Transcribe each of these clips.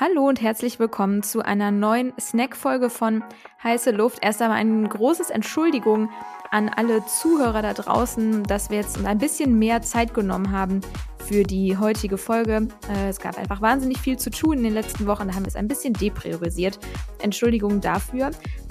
Hallo und herzlich willkommen zu einer neuen Snack-Folge von Heiße Luft. Erst einmal ein großes Entschuldigung an alle Zuhörer da draußen, dass wir jetzt ein bisschen mehr Zeit genommen haben für die heutige Folge. Äh, es gab einfach wahnsinnig viel zu tun in den letzten Wochen, da haben wir es ein bisschen depriorisiert. Entschuldigung dafür.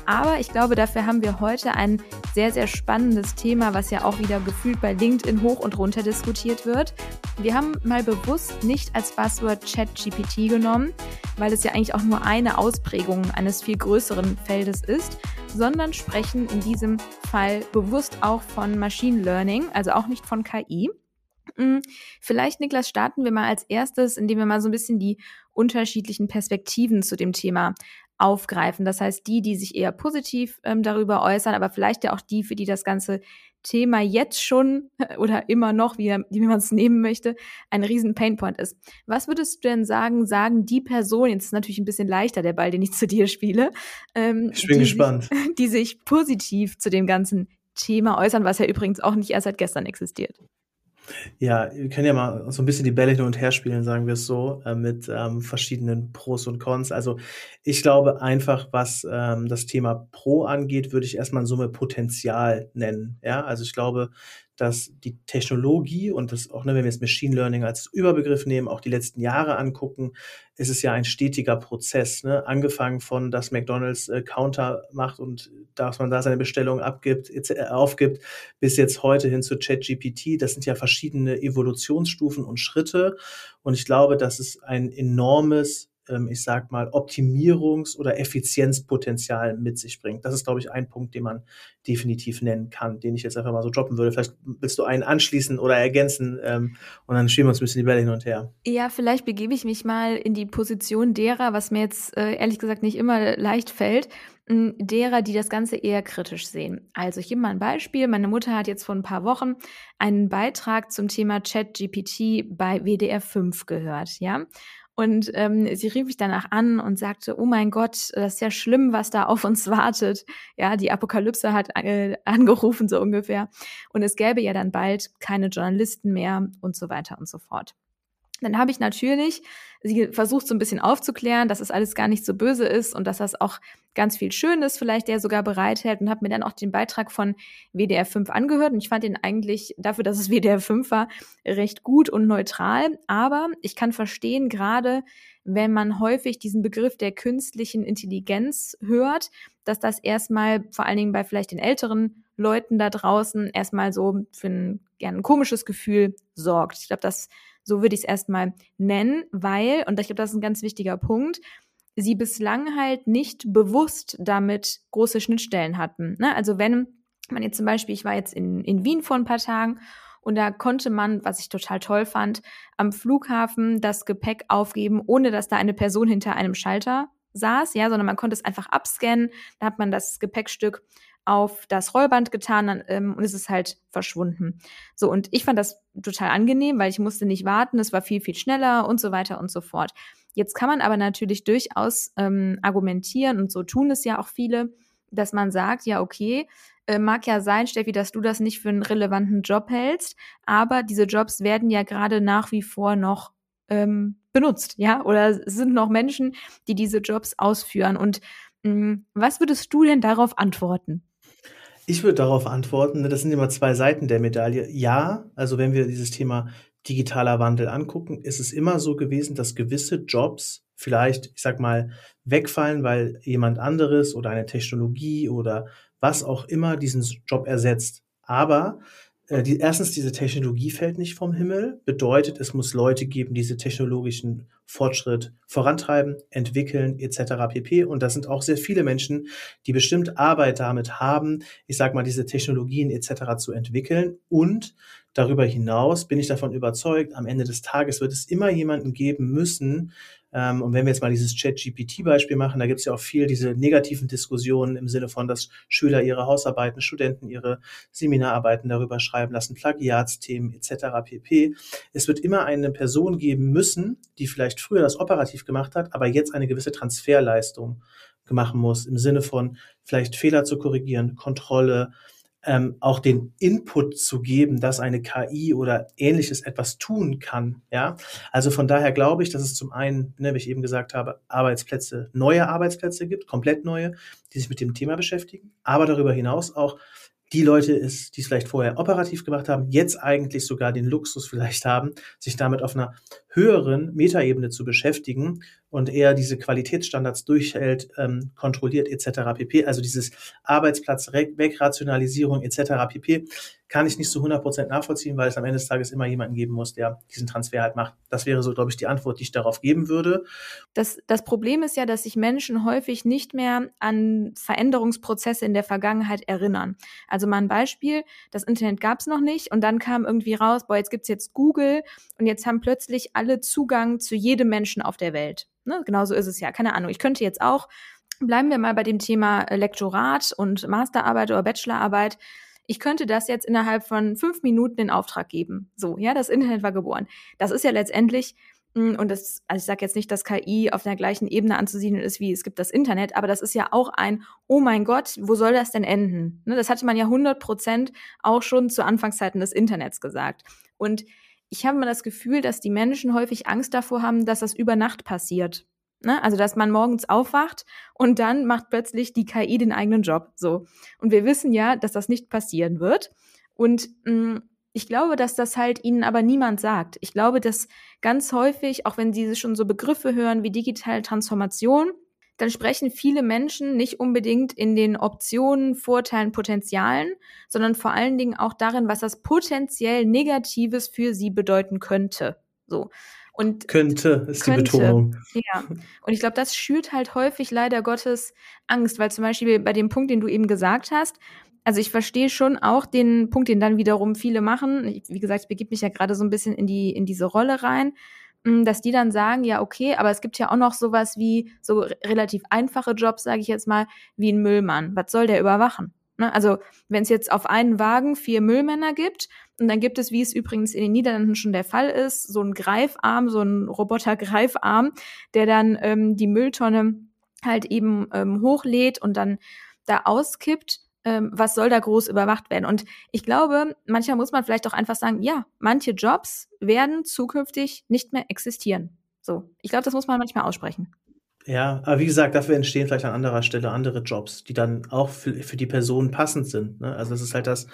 Aber ich glaube, dafür haben wir heute ein sehr, sehr spannendes Thema, was ja auch wieder gefühlt bei LinkedIn hoch und runter diskutiert wird. Wir haben mal bewusst nicht als Buzzword ChatGPT genommen, weil es ja eigentlich auch nur eine Ausprägung eines viel größeren Feldes ist, sondern sprechen in diesem Fall bewusst auch von Machine Learning, also auch nicht von KI. Hm, vielleicht, Niklas, starten wir mal als erstes, indem wir mal so ein bisschen die unterschiedlichen Perspektiven zu dem Thema aufgreifen. Das heißt, die, die sich eher positiv ähm, darüber äußern, aber vielleicht ja auch die, für die das ganze Thema jetzt schon oder immer noch, wie, wie man es nehmen möchte, ein riesen Painpoint ist. Was würdest du denn sagen, sagen die Personen, jetzt ist natürlich ein bisschen leichter der Ball, den ich zu dir spiele, ähm, ich bin die gespannt. Sich, die sich positiv zu dem ganzen Thema äußern, was ja übrigens auch nicht erst seit gestern existiert. Ja, wir können ja mal so ein bisschen die Bälle hin und her spielen, sagen wir es so, äh, mit ähm, verschiedenen Pros und Cons. Also ich glaube einfach, was ähm, das Thema Pro angeht, würde ich erstmal in Summe Potenzial nennen. Ja, also ich glaube, dass die Technologie und das auch, ne, wenn wir jetzt Machine Learning als Überbegriff nehmen, auch die letzten Jahre angucken, ist es ja ein stetiger Prozess. Ne? Angefangen von, dass McDonalds äh, Counter macht und dass man da seine Bestellung abgibt, äh, aufgibt, bis jetzt heute hin zu ChatGPT. Das sind ja verschiedene Evolutionsstufen und Schritte. Und ich glaube, dass es ein enormes ich sag mal, Optimierungs- oder Effizienzpotenzial mit sich bringt. Das ist, glaube ich, ein Punkt, den man definitiv nennen kann, den ich jetzt einfach mal so droppen würde. Vielleicht willst du einen anschließen oder ergänzen ähm, und dann schieben wir uns ein bisschen die Bälle hin und her. Ja, vielleicht begebe ich mich mal in die Position derer, was mir jetzt äh, ehrlich gesagt nicht immer leicht fällt, derer, die das Ganze eher kritisch sehen. Also ich gebe mal ein Beispiel. Meine Mutter hat jetzt vor ein paar Wochen einen Beitrag zum Thema ChatGPT bei WDR 5 gehört, ja. Und ähm, sie rief mich danach an und sagte, oh mein Gott, das ist ja schlimm, was da auf uns wartet. Ja, die Apokalypse hat äh, angerufen, so ungefähr. Und es gäbe ja dann bald keine Journalisten mehr und so weiter und so fort. Dann habe ich natürlich sie versucht so ein bisschen aufzuklären, dass es alles gar nicht so böse ist und dass das auch ganz viel Schönes vielleicht der sogar bereithält und habe mir dann auch den Beitrag von WDR 5 angehört und ich fand ihn eigentlich dafür, dass es WDR 5 war, recht gut und neutral, aber ich kann verstehen, gerade wenn man häufig diesen Begriff der künstlichen Intelligenz hört, dass das erstmal vor allen Dingen bei vielleicht den älteren Leuten da draußen erstmal so für ein, ja, ein komisches Gefühl sorgt. Ich glaube, das so würde ich es erstmal nennen, weil, und ich glaube, das ist ein ganz wichtiger Punkt, sie bislang halt nicht bewusst damit große Schnittstellen hatten. Ne? Also wenn man jetzt zum Beispiel, ich war jetzt in, in Wien vor ein paar Tagen und da konnte man, was ich total toll fand, am Flughafen das Gepäck aufgeben, ohne dass da eine Person hinter einem Schalter saß, ja, sondern man konnte es einfach abscannen, da hat man das Gepäckstück auf das Rollband getan dann, ähm, und es ist halt verschwunden. So, und ich fand das total angenehm, weil ich musste nicht warten, es war viel, viel schneller und so weiter und so fort. Jetzt kann man aber natürlich durchaus ähm, argumentieren, und so tun es ja auch viele, dass man sagt, ja, okay, äh, mag ja sein, Steffi, dass du das nicht für einen relevanten Job hältst, aber diese Jobs werden ja gerade nach wie vor noch ähm, benutzt, ja, oder sind noch Menschen, die diese Jobs ausführen. Und mh, mm, was würdest du denn darauf antworten? Ich würde darauf antworten, ne, das sind immer zwei Seiten der Medaille. Ja, also wenn wir dieses Thema digitaler Wandel angucken, ist es immer so gewesen, dass gewisse Jobs vielleicht, ich sag mal, wegfallen, weil jemand anderes oder eine Technologie oder was auch immer diesen Job ersetzt. Aber äh, die, erstens, diese Technologie fällt nicht vom Himmel, bedeutet, es muss Leute geben, die diese technologischen Fortschritt vorantreiben, entwickeln etc. pp. Und das sind auch sehr viele Menschen, die bestimmt Arbeit damit haben, ich sage mal, diese Technologien etc. zu entwickeln. Und darüber hinaus bin ich davon überzeugt, am Ende des Tages wird es immer jemanden geben müssen, ähm, und wenn wir jetzt mal dieses Chat-GPT-Beispiel machen, da gibt es ja auch viel diese negativen Diskussionen im Sinne von, dass Schüler ihre Hausarbeiten, Studenten ihre Seminararbeiten darüber schreiben lassen, Plagiatsthemen etc. pp. Es wird immer eine Person geben müssen, die vielleicht früher das operativ gemacht hat, aber jetzt eine gewisse Transferleistung machen muss, im Sinne von vielleicht Fehler zu korrigieren, Kontrolle, ähm, auch den Input zu geben, dass eine KI oder ähnliches etwas tun kann. Ja, also von daher glaube ich, dass es zum einen, ne, wie ich eben gesagt habe, Arbeitsplätze, neue Arbeitsplätze gibt, komplett neue, die sich mit dem Thema beschäftigen, aber darüber hinaus auch die Leute ist, die es vielleicht vorher operativ gemacht haben, jetzt eigentlich sogar den Luxus vielleicht haben, sich damit auf einer höheren Metaebene zu beschäftigen und eher diese Qualitätsstandards durchhält, ähm, kontrolliert etc. pp. Also dieses Arbeitsplatz Wegrationalisierung etc. pp. Kann ich nicht zu 100% nachvollziehen, weil es am Ende des Tages immer jemanden geben muss, der diesen Transfer halt macht. Das wäre so, glaube ich, die Antwort, die ich darauf geben würde. Das, das Problem ist ja, dass sich Menschen häufig nicht mehr an Veränderungsprozesse in der Vergangenheit erinnern. Also mal ein Beispiel, das Internet gab es noch nicht und dann kam irgendwie raus, boah, jetzt gibt's jetzt Google und jetzt haben plötzlich alle Zugang zu jedem Menschen auf der Welt. Ne? Genauso ist es ja. Keine Ahnung. Ich könnte jetzt auch, bleiben wir mal bei dem Thema Lektorat und Masterarbeit oder Bachelorarbeit. Ich könnte das jetzt innerhalb von fünf Minuten in Auftrag geben. So, ja, das Internet war geboren. Das ist ja letztendlich, hm, und das, also ich sage jetzt nicht, dass KI auf der gleichen Ebene anzusiedeln ist, wie es gibt das Internet, aber das ist ja auch ein, oh mein Gott, wo soll das denn enden? Ne, das hatte man ja 100 Prozent auch schon zu Anfangszeiten des Internets gesagt. Und ich habe immer das Gefühl, dass die Menschen häufig Angst davor haben, dass das über Nacht passiert. Ne? Also, dass man morgens aufwacht und dann macht plötzlich die KI den eigenen Job. So. Und wir wissen ja, dass das nicht passieren wird. Und mh, mm, ich glaube, dass das halt ihnen aber niemand sagt. Ich glaube, dass ganz häufig, auch wenn sie schon so Begriffe hören wie digitale Transformation, dann sprechen viele Menschen nicht unbedingt in den Optionen, Vorteilen, Potenzialen, sondern vor allen Dingen auch darin, was das potenziell Negatives für sie bedeuten könnte. So. Und könnte ist könnte, die Betonung. Ja. Und ich glaube, das schürt halt häufig leider Gottes Angst, weil zum Beispiel bei dem Punkt, den du eben gesagt hast, also ich verstehe schon auch den Punkt, den dann wiederum viele machen. Wie gesagt, ich begebe mich ja gerade so ein bisschen in die, in diese Rolle rein. Hm, dass die dann sagen, ja, okay, aber es gibt ja auch noch sowas wie so relativ einfache Jobs, sage ich jetzt mal, wie ein Müllmann. Was soll der überwachen? Ne? Also wenn es jetzt auf einen Wagen vier Müllmänner gibt und dann gibt es, wie es übrigens in den Niederlanden schon der Fall ist, so einen Greifarm, so einen Roboter-Greifarm, der dann ähm, die Mülltonne halt eben ähm, hochlädt und dann da auskippt, ähm, was soll da groß überwacht werden? Und ich glaube, manchmal muss man vielleicht auch einfach sagen, ja, manche Jobs werden zukünftig nicht mehr existieren. So, ich glaube, das muss man manchmal aussprechen. Ja, aber wie gesagt, dafür entstehen vielleicht an anderer Stelle andere Jobs, die dann auch für, für die Person passend sind. Ne? Also das ist halt das,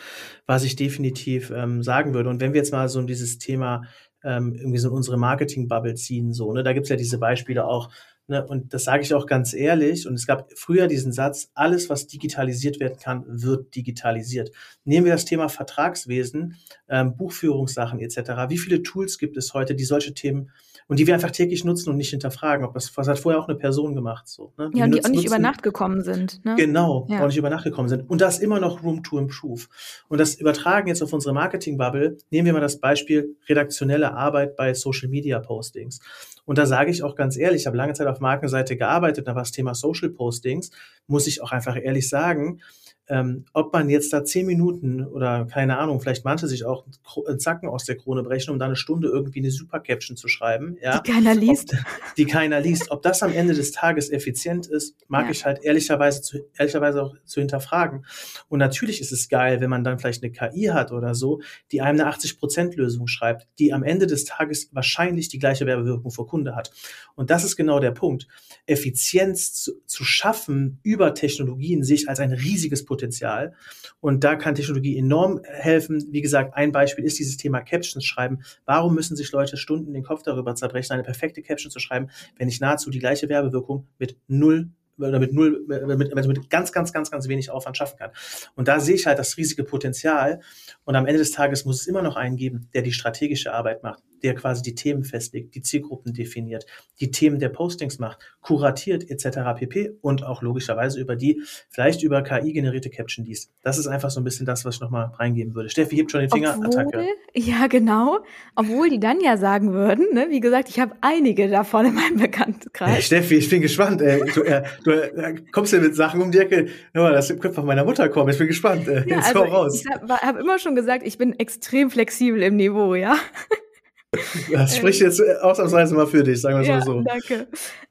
was ich definitiv ähm, sagen würde. Und wenn wir jetzt mal so dieses Thema ähm, irgendwie so in unsere Marketing-Bubble ziehen, so, ne, da gibt's ja diese Beispiele auch, Ne, und das sage ich auch ganz ehrlich. Und es gab früher diesen Satz, alles, was digitalisiert werden kann, wird digitalisiert. Nehmen wir das Thema Vertragswesen, ähm, Buchführungssachen etc. Wie viele Tools gibt es heute, die solche Themen und die wir einfach täglich nutzen und nicht hinterfragen, ob das, was hat vorher auch eine Person gemacht, so. Ne? Die ja, und die nutzen, auch nicht über Nacht gekommen sind. Ne? Genau, ja. auch nicht über Nacht gekommen sind. Und das immer noch Room to Improve. Und das übertragen jetzt auf unsere Marketing-Bubble. Nehmen wir mal das Beispiel redaktionelle Arbeit bei Social Media Postings. Und da sage ich auch ganz ehrlich, ich habe lange Zeit auf Markenseite gearbeitet, da war das Thema Social Postings, muss ich auch einfach ehrlich sagen, ähm, ob man jetzt da zehn Minuten oder keine Ahnung, vielleicht manche sich auch einen Zacken aus der Krone brechen, um da eine Stunde irgendwie eine Super Caption zu schreiben, ja, die keiner liest, ob, die keiner liest, ob das am Ende des Tages effizient ist, mag ja. ich halt ehrlicherweise zu, ehrlicherweise auch zu hinterfragen. Und natürlich ist es geil, wenn man dann vielleicht eine KI hat oder so, die einem eine 80% Lösung schreibt, die am Ende des Tages wahrscheinlich die gleiche Werbewirkung vor Kunde hat. Und das ist genau der Punkt. Effizienz zu, zu schaffen über Technologien sehe ich als ein riesiges Potenzial Potenzial. Und da kann Technologie enorm helfen. Wie gesagt, ein Beispiel ist dieses Thema Captions schreiben. Warum müssen sich Leute Stunden den Kopf darüber zerbrechen, eine perfekte Caption zu schreiben, wenn ich nahezu die gleiche Werbewirkung mit null oder mit null, mit, mit ganz, ganz, ganz, ganz wenig Aufwand schaffen kann. Und da sehe ich halt das riesige Potenzial. Und am Ende des Tages muss es immer noch einen geben, der die strategische Arbeit macht der quasi die Themen festlegt, die Zielgruppen definiert, die Themen der Postings macht, kuratiert etc. pp. und auch logischerweise über die, vielleicht über KI generierte Caption liest. Das ist einfach so ein bisschen das, was ich nochmal reingeben würde. Steffi hebt schon den Finger, Obwohl, Attacke. Ja, genau. Obwohl die dann ja sagen würden, ne? wie gesagt, ich habe einige davon in meinem Bekanntenkreis. Hey, Steffi, ich bin gespannt. Ey. Du, äh, du äh, kommst ja mit Sachen um die Ecke, ja, das könnte von meiner Mutter kommen. Ich bin gespannt. Äh, ja, also raus. Ich habe hab immer schon gesagt, ich bin extrem flexibel im Niveau, ja. Das spricht jetzt ausnahmsweise mal für dich, sagen wir es ja, mal so. Danke.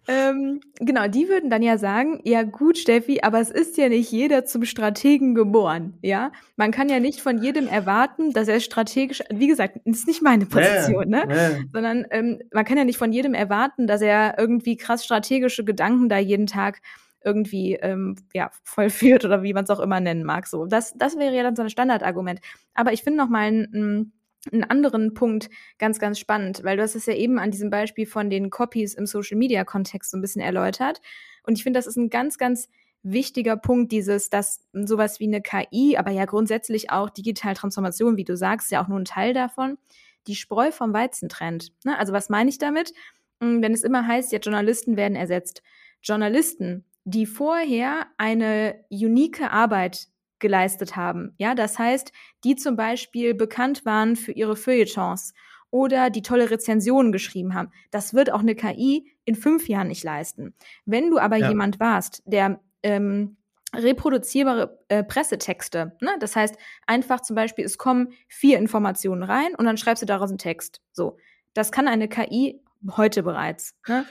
Ähm, genau, die würden dann ja sagen, ja gut, Steffi, aber es ist ja nicht jeder zum Strategen geboren, ja? Man kann ja nicht von jedem erwarten, dass er strategisch, wie gesagt, das ist nicht meine Position, Ja, ne? ja. Sondern ähm, man kann ja nicht von jedem erwarten, dass er irgendwie krass strategische Gedanken da jeden Tag irgendwie ähm, ja, vollführt oder wie man es auch immer nennen mag. So, das, das wäre ja dann so ein Standardargument. Aber ich finde noch mal ein, ein einen anderen Punkt ganz, ganz spannend, weil du hast es ja eben an diesem Beispiel von den Copies im Social-Media-Kontext so ein bisschen erläutert. Und ich finde, das ist ein ganz, ganz wichtiger Punkt, dieses, dass sowas wie eine KI, aber ja grundsätzlich auch digitale Transformation, wie du sagst, ja auch nur ein Teil davon, die Spreu vom Weizen trennt. Ne? Also was meine ich damit? Hm, wenn es immer heißt, ja, Journalisten werden ersetzt. Journalisten, die vorher eine unique Arbeit geleistet haben. Ja, das heißt, die zum Beispiel bekannt waren für ihre Feuilletons oder die tolle Rezensionen geschrieben haben. Das wird auch eine KI in fünf Jahren nicht leisten. Wenn du aber Ja. jemand warst, der ähm, reproduzierbare äh, Pressetexte, ne? das heißt einfach zum Beispiel, es kommen vier Informationen rein und dann schreibst du daraus einen Text. So, das kann eine KI heute bereits. Ne?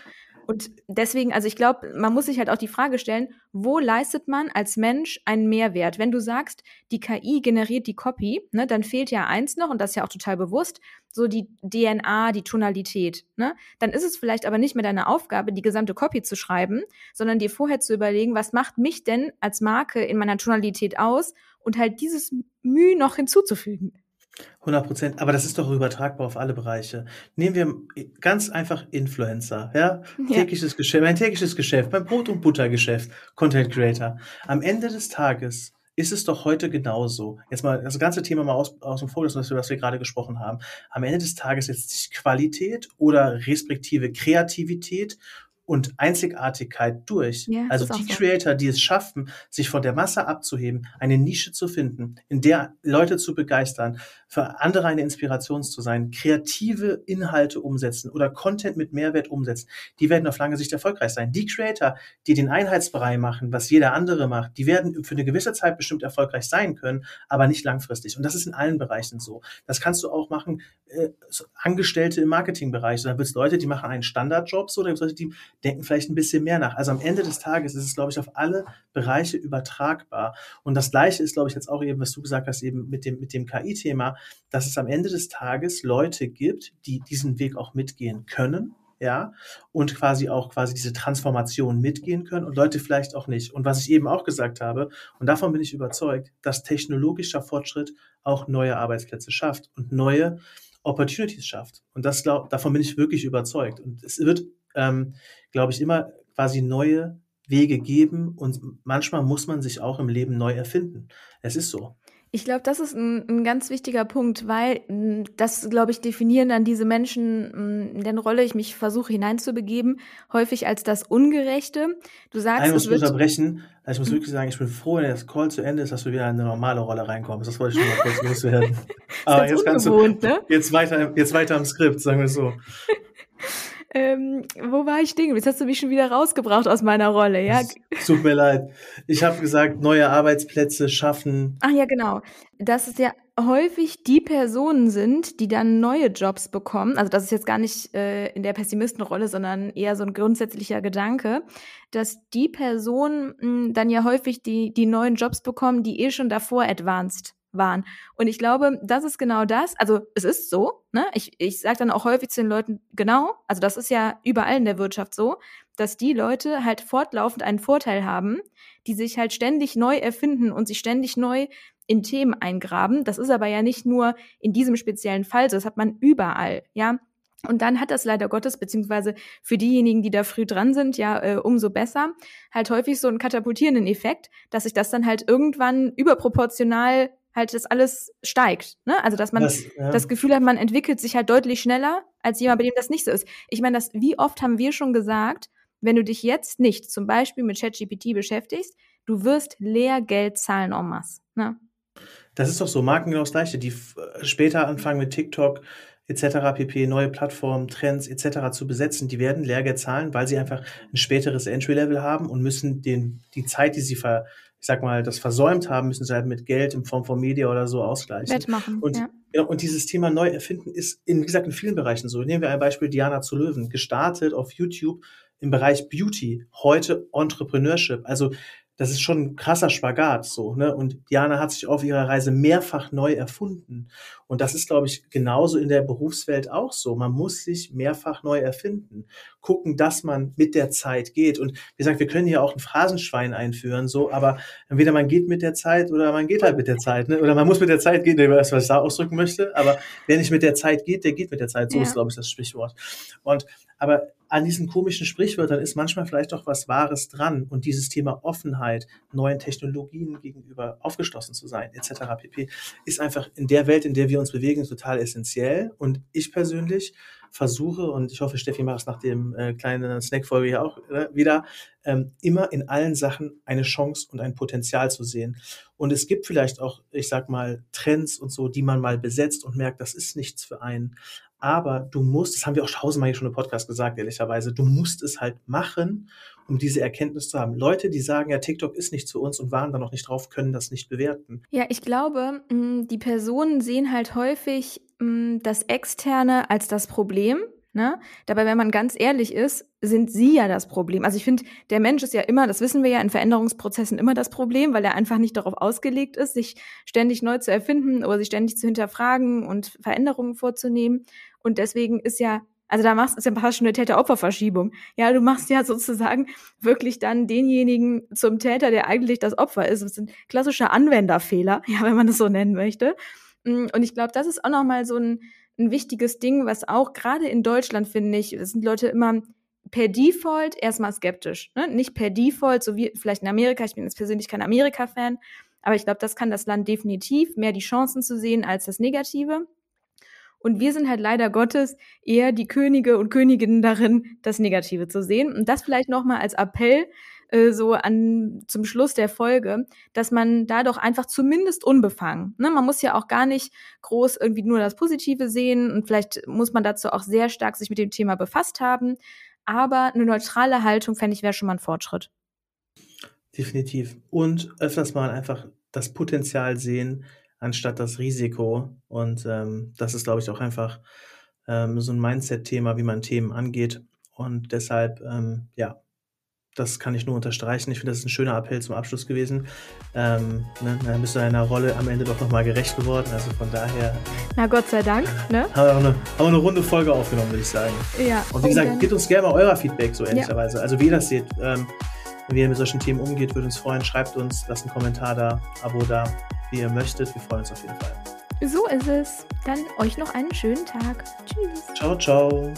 Und deswegen, also ich glaube, man muss sich halt auch die Frage stellen, wo leistet man als Mensch einen Mehrwert? Wenn du sagst, die KI generiert die Copy, ne, dann fehlt ja eins noch, und das ist ja auch total bewusst, so die DNA, die Tonalität. Ne? Dann ist es vielleicht aber nicht mehr deine Aufgabe, die gesamte Copy zu schreiben, sondern dir vorher zu überlegen, was macht mich denn als Marke in meiner Tonalität aus und halt dieses Mühe noch hinzuzufügen. 100 Prozent. Aber das ist doch übertragbar auf alle Bereiche. Nehmen wir ganz einfach Influencer, ja? Ja. Tägliches Geschäft, mein tägliches Geschäft, mein Brot- und Buttergeschäft, Content Creator. Am Ende des Tages ist es doch heute genauso. Jetzt mal das ganze Thema mal aus, aus dem Fokus, was wir, was wir gerade gesprochen haben. Am Ende des Tages setzt sich Qualität oder respektive Kreativität und Einzigartigkeit durch. Ja, also ist die so. Creator, die es schaffen, sich von der Masse abzuheben, eine Nische zu finden, in der Leute zu begeistern, für andere eine Inspiration zu sein, kreative Inhalte umsetzen oder Content mit Mehrwert umsetzen, die werden auf lange Sicht erfolgreich sein. Die Creator, die den Einheitsbrei machen, was jeder andere macht, die werden für eine gewisse Zeit bestimmt erfolgreich sein können, aber nicht langfristig. Und das ist in allen Bereichen so. Das kannst du auch machen, äh, Angestellte im Marketingbereich. Da wird es Leute, die machen einen Standardjob, so, da gibt es Leute, die denken vielleicht ein bisschen mehr nach. Also am Ende des Tages ist es, glaube ich, auf alle Bereiche übertragbar. Und das Gleiche ist, glaube ich, jetzt auch eben, was du gesagt hast, eben mit dem, mit dem KI-Thema, dass es am Ende des Tages Leute gibt, die diesen Weg auch mitgehen können. Ja, und quasi auch quasi diese Transformation mitgehen können und Leute vielleicht auch nicht. Und was ich eben auch gesagt habe, und davon bin ich überzeugt, dass technologischer Fortschritt auch neue Arbeitsplätze schafft und neue Opportunities schafft. Und das glaub, davon bin ich wirklich überzeugt. Und es wird, ähm, glaube ich, immer quasi neue Wege geben und manchmal muss man sich auch im Leben neu erfinden. Es ist so. Ich glaube, das ist ein, ein ganz wichtiger Punkt, weil das, glaube ich, definieren dann diese Menschen, in deren Rolle ich mich versuche hineinzubegeben, häufig als das Ungerechte. Du sagst, Ein muss es wird, unterbrechen. Also ich muss Hm. wirklich sagen, ich bin froh, wenn das Call zu Ende ist, dass du wieder in eine normale Rolle reinkommst. Das wollte ich nur mal kurz loswerden. Aber jetzt kannst du, ne? jetzt weiter, jetzt weiter am Skript, sagen wir so. ähm, wo war ich stehen? Jetzt hast du mich schon wieder rausgebracht aus meiner Rolle, ja? Es tut mir leid. Ich habe gesagt, neue Arbeitsplätze schaffen. Ach ja, genau. Dass es ja häufig die Personen sind, die dann neue Jobs bekommen. Also das ist jetzt gar nicht äh, in der Pessimistenrolle, sondern eher so ein grundsätzlicher Gedanke, dass die Personen mh, dann ja häufig die, die neuen Jobs bekommen, die eh schon davor advanced waren. Und ich glaube, das ist genau das. Also es ist so, ne? Ich, ich sage dann auch häufig zu den Leuten, genau, also das ist ja überall in der Wirtschaft so, dass die Leute halt fortlaufend einen Vorteil haben, die sich halt ständig neu erfinden und sich ständig neu in Themen eingraben. Das ist aber ja nicht nur in diesem speziellen Fall so, das hat man überall, ja. Und dann hat das leider Gottes, beziehungsweise für diejenigen, die da früh dran sind, ja, äh, umso besser, halt häufig so einen katapultierenden Effekt, dass sich das dann halt irgendwann überproportional halt das alles steigt. Ne? Also dass man Das, ja. das Gefühl hat, man entwickelt sich halt deutlich schneller als jemand, bei dem das nicht so ist. Ich meine, das, wie oft haben wir schon gesagt, wenn du dich jetzt nicht zum Beispiel mit ChatGPT beschäftigst, du wirst Lehrgeld zahlen en masse. Ne? Das ist doch so, Marken genau das Gleiche, die f- später anfangen mit TikTok, etc. pp, neue Plattformen, Trends etc. zu besetzen, die werden Lehrgeld zahlen, weil sie einfach ein späteres Entry-Level haben und müssen den, die Zeit, die sie ver, ich sag mal, das versäumt haben, müssen sie halt mit Geld in Form von Media oder so ausgleichen. Wettmachen, und, ja. ja. und dieses Thema neu erfinden ist, in, wie gesagt, in vielen Bereichen so. Nehmen wir ein Beispiel Diana zu Löwen, gestartet auf YouTube im Bereich Beauty, heute Entrepreneurship. Also das ist schon ein krasser Spagat so, ne? Und Diana hat sich auf ihrer Reise mehrfach neu erfunden. Und das ist, glaube ich, genauso in der Berufswelt auch so. Man muss sich mehrfach neu erfinden. Gucken, dass man mit der Zeit geht. Und wie gesagt, wir können hier auch ein Phrasenschwein einführen, so, aber entweder man geht mit der Zeit oder man geht halt mit der Zeit, ne? Oder man muss mit der Zeit gehen, das, was ich da ausdrücken möchte. Aber wer nicht mit der Zeit geht, der geht mit der Zeit. So ja. ist, glaube ich, das Sprichwort. Und aber an diesen komischen Sprichwörtern ist manchmal vielleicht auch was Wahres dran und dieses Thema Offenheit, neuen Technologien gegenüber aufgeschlossen zu sein, etc. pp. ist einfach in der Welt, in der wir uns bewegen, total essentiell. Und ich persönlich versuche, und ich hoffe, Steffi macht es nach dem äh, kleinen Snack-Folge hier auch äh, wieder, ähm, immer in allen Sachen eine Chance und ein Potenzial zu sehen. Und es gibt vielleicht auch, ich sag mal, Trends und so, die man mal besetzt und merkt, das ist nichts für einen. Aber du musst, das haben wir auch tausendmal hier schon im Podcast gesagt, ehrlicherweise, du musst es halt machen, um diese Erkenntnis zu haben. Leute, die sagen, ja, TikTok ist nichts für uns und waren da noch nicht drauf, können das nicht bewerten. Ja, ich glaube, mm, die Personen sehen halt häufig mm, das Externe als das Problem. Ne? Dabei, wenn man ganz ehrlich ist, sind sie ja das Problem. Also ich finde, der Mensch ist ja immer, das wissen wir ja in Veränderungsprozessen immer das Problem, weil er einfach nicht darauf ausgelegt ist, sich ständig neu zu erfinden oder sich ständig zu hinterfragen und Veränderungen vorzunehmen. Und deswegen ist ja, also da machst du ja fast schon eine Täter-Opfer-Verschiebung. Ja, du machst ja sozusagen wirklich dann denjenigen zum Täter, der eigentlich das Opfer ist. Das sind klassische Anwenderfehler, ja, wenn man das so nennen möchte. Mm, und ich glaube, das ist auch nochmal so ein, ein wichtiges Ding, was auch gerade in Deutschland, finde ich, sind Leute immer per Default erstmal skeptisch. Ne? Nicht per Default, so wie vielleicht in Amerika. Ich bin jetzt persönlich kein Amerika-Fan, aber ich glaube, das kann das Land definitiv, mehr die Chancen zu sehen als das Negative. Und wir sind halt leider Gottes eher die Könige und Königinnen darin, das Negative zu sehen. Und das vielleicht nochmal als Appell äh, so an zum Schluss der Folge, dass man da doch einfach zumindest unbefangen. Ne? Man muss ja auch gar nicht groß irgendwie nur das Positive sehen und vielleicht muss man dazu auch sehr stark sich mit dem Thema befasst haben. Aber eine neutrale Haltung, fände ich, wäre schon mal ein Fortschritt. Definitiv. Und öfters mal einfach das Potenzial sehen, anstatt das Risiko. Und ähm, das ist, glaube ich, auch einfach ähm, so ein Mindset-Thema, wie man Themen angeht. Und deshalb, ähm, ja, das kann ich nur unterstreichen. Ich finde, das ist ein schöner Appell zum Abschluss gewesen. Ähm, ne, dann bist du deiner Rolle am Ende doch nochmal gerecht geworden. Also von daher. Na Gott sei Dank. Ne? Haben, wir eine, haben wir eine runde Folge aufgenommen, würde ich sagen. Ja. Und wie gesagt, gebt uns gerne mal euer Feedback, so ehrlicherweise. Ja. Also wie ihr das seht. Ähm, wie ihr mit solchen Themen umgeht, würde uns freuen. Schreibt uns, lasst einen Kommentar da, Abo da wie ihr möchtet. Wir freuen uns auf jeden Fall. So ist es. Dann euch noch einen schönen Tag. Tschüss. Ciao, ciao.